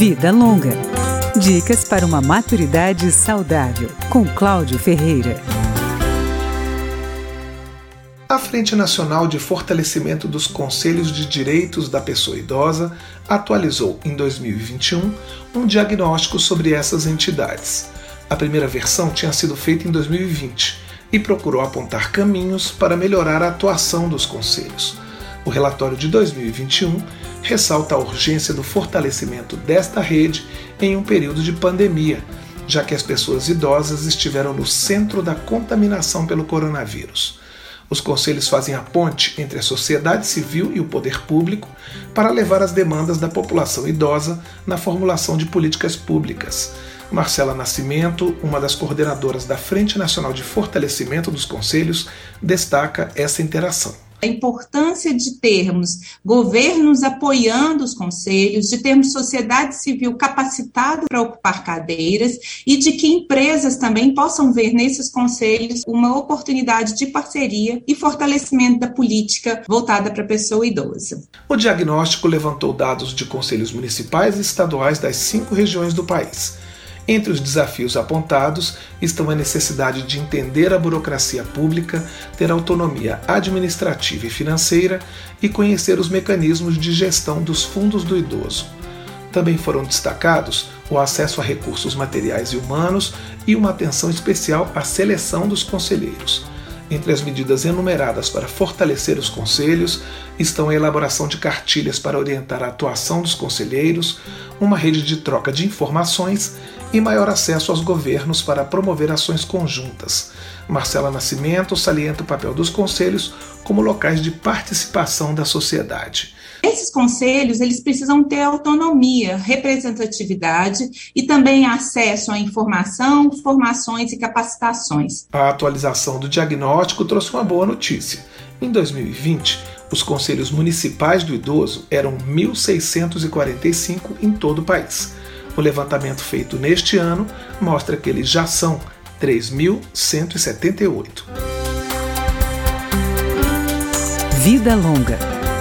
Vida Longa. Dicas para uma maturidade saudável, com Cláudio Ferreira. A Frente Nacional de Fortalecimento dos Conselhos de Direitos da Pessoa Idosa atualizou em 2021 um diagnóstico sobre essas entidades. A primeira versão tinha sido feita em 2020 e procurou apontar caminhos para melhorar a atuação dos conselhos. O relatório de 2021 ressalta a urgência do fortalecimento desta rede em um período de pandemia, já que as pessoas idosas estiveram no centro da contaminação pelo coronavírus. Os conselhos fazem a ponte entre a sociedade civil e o poder público para levar as demandas da população idosa na formulação de políticas públicas. Marcela Nascimento, uma das coordenadoras da Frente Nacional de Fortalecimento dos Conselhos, destaca essa interação a importância de termos governos apoiando os conselhos, de termos sociedade civil capacitada para ocupar cadeiras e de que empresas também possam ver nesses conselhos uma oportunidade de parceria e fortalecimento da política voltada para a pessoa idosa. O diagnóstico levantou dados de conselhos municipais e estaduais das cinco regiões do país entre os desafios apontados estão a necessidade de entender a burocracia pública, ter autonomia administrativa e financeira e conhecer os mecanismos de gestão dos fundos do idoso. Também foram destacados o acesso a recursos materiais e humanos e uma atenção especial à seleção dos conselheiros. Entre as medidas enumeradas para fortalecer os conselhos estão a elaboração de cartilhas para orientar a atuação dos conselheiros, uma rede de troca de informações e maior acesso aos governos para promover ações conjuntas. Marcela Nascimento salienta o papel dos conselhos como locais de participação da sociedade. Esses conselhos, eles precisam ter autonomia, representatividade e também acesso à informação, formações e capacitações. A atualização do diagnóstico trouxe uma boa notícia. Em 2020, os conselhos municipais do idoso eram 1.645 em todo o país. O levantamento feito neste ano mostra que eles já são 3.178. Vida Longa,